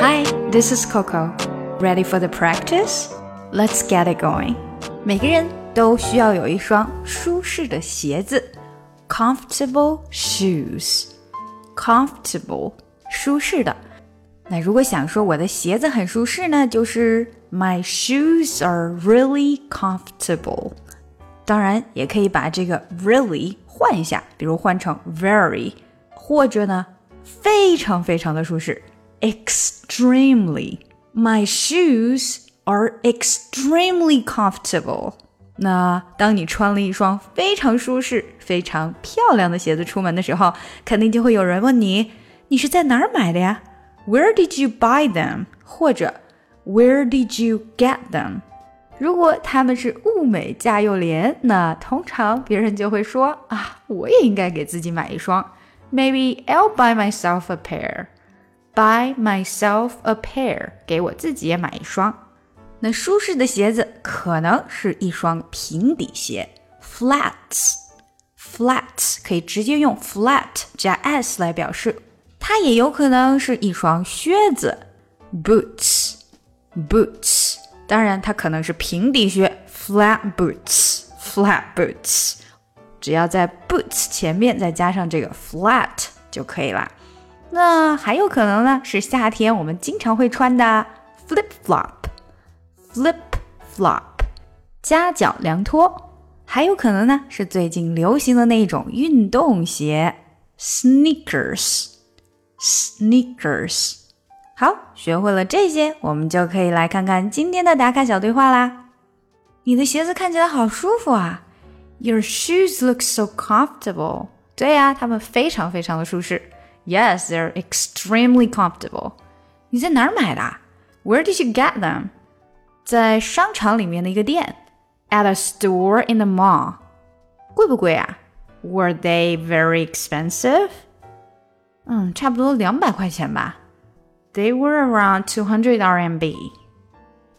Hi, this is Coco. Ready for the practice? Let's get it going. 每个人都需要有一双舒适的鞋子，comfortable shoes. Comfortable，舒适的。那如果想说我的鞋子很舒适呢，就是 My shoes are really comfortable。当然，也可以把这个 really 换一下，比如换成 very，或者呢，非常非常的舒适 ，extremely。My shoes are extremely comfortable。那当你穿了一双非常舒适、非常漂亮的鞋子出门的时候，肯定就会有人问你：你是在哪儿买的呀？Where did you buy them？或者 Where did you get them？如果他们是物美价又廉，那通常别人就会说啊，我也应该给自己买一双。Maybe I'll buy myself a pair. Buy myself a pair，给我自己也买一双。那舒适的鞋子可能是一双平底鞋，flats。flats 可以直接用 flat 加 s 来表示，它也有可能是一双靴子，boots。boots。当然，它可能是平底靴，flat boots，flat boots。只要在 boots 前面再加上这个 flat 就可以了。那还有可能呢，是夏天我们经常会穿的 flip flop，flip flop，夹脚凉拖。还有可能呢，是最近流行的那种运动鞋 sneakers，sneakers。好，学会了这些，我们就可以来看看今天的打卡小对话啦。你的鞋子看起来好舒服啊！Your shoes look so comfortable。对呀，它们非常非常的舒适。Yes, they're extremely comfortable。你在哪儿买的？Where did you get them？在商场里面的一个店。At a store in the mall。贵不贵啊？Were they very expensive？嗯，差不多两百块钱吧。they were around 200 RMB.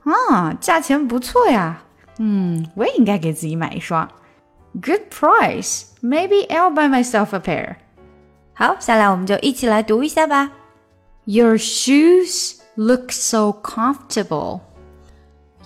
啊，价钱不错呀。嗯，我也应该给自己买一双。Good price. Maybe I'll buy myself a pair. 好，下来我们就一起来读一下吧。Your shoes look so comfortable.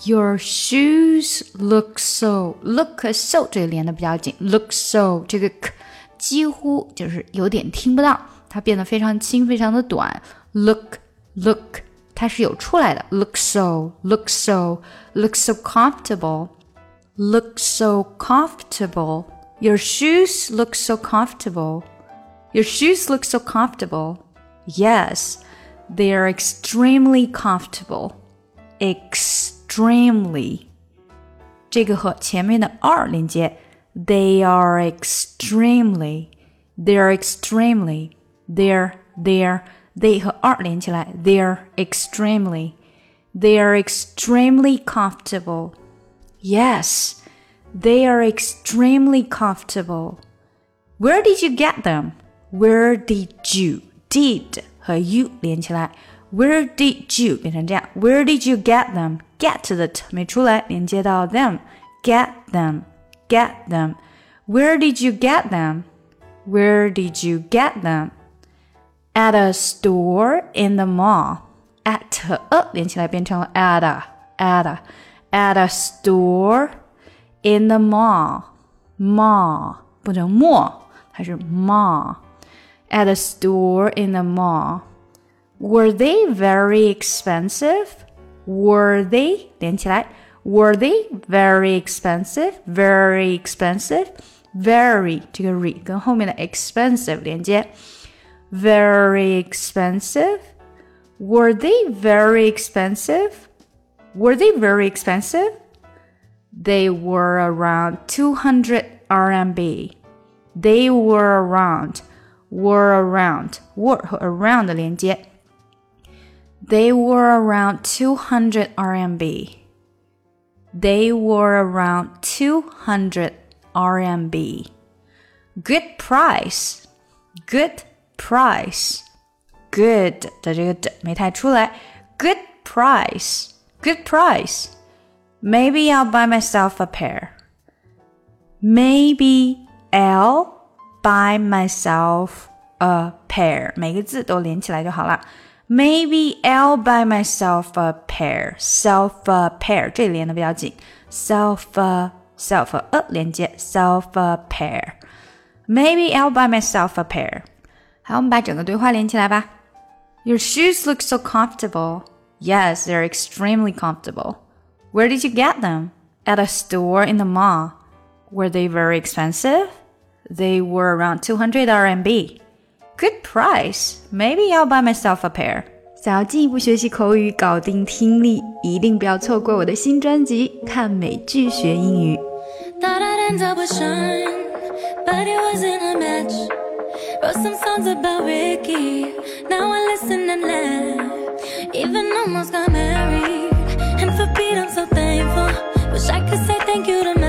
Your shoes look so look so 这个连的比较紧，look so 这个 k 几乎就是有点听不到，它变得非常轻，非常的短。Look look，它是有出来的。Look so, look so, look so comfortable, look so comfortable. Your shoes look so comfortable. Your shoes look so comfortable. Yes, they are extremely comfortable. Extremely，这个和前面的 are 连接。They are extremely. They are extremely. They're they're they 和 are 连起来，they're extremely, they're extremely comfortable. Yes, they are extremely comfortable. Where did you get them? Where did you? Did 和 you 连起来，Where did you 变成这样？Where did you get them? Get 的 t 没出来，连接到 them. Get them, get them. Where did you get them? Where did you get them? at a store in the mall. at 和 a 连起来变成了 at a at a at a store in the mall mall 不能 mall，它是 mall at a store in the mall. Were they very expensive? Were they 连起来 Were they very expensive? Very expensive? Very 这个 re 跟后面的 expensive 连接。very expensive? Were they very expensive? Were they very expensive? They were around 200 RMB. They were around, were around, were 和 around 的连接。They were around 200 RMB. They were around 200 RMB. Good price. Good price。good 的这个的没太出来，good price, good price. Maybe I'll buy myself a pair. Maybe I'll buy myself a pair. 每个字都连起来就好了。 Maybe I'll buy myself a pair. Self a pair 这里连的比较紧。Self a self a 连接 self a pair. Maybe I'll buy myself a pair. 好，我们把整个对话连起来吧。Your shoes look so comfortable. Yes, they're extremely comfortable. Where did you get them? At a store in the mall. Were they very expensive? They were around 200 RMB. Good price. Maybe I'll buy myself a pair. 想要进一步学习口语，搞定听力，一定不要错过我的新专辑《看美剧学英语》。Thought I'd end up with Sean, but it wasn't a match. Wrote some songs about Ricky. Now I listen and laugh. Even almost got married. And for Pete, I'm so thankful. Wish I could say thank you to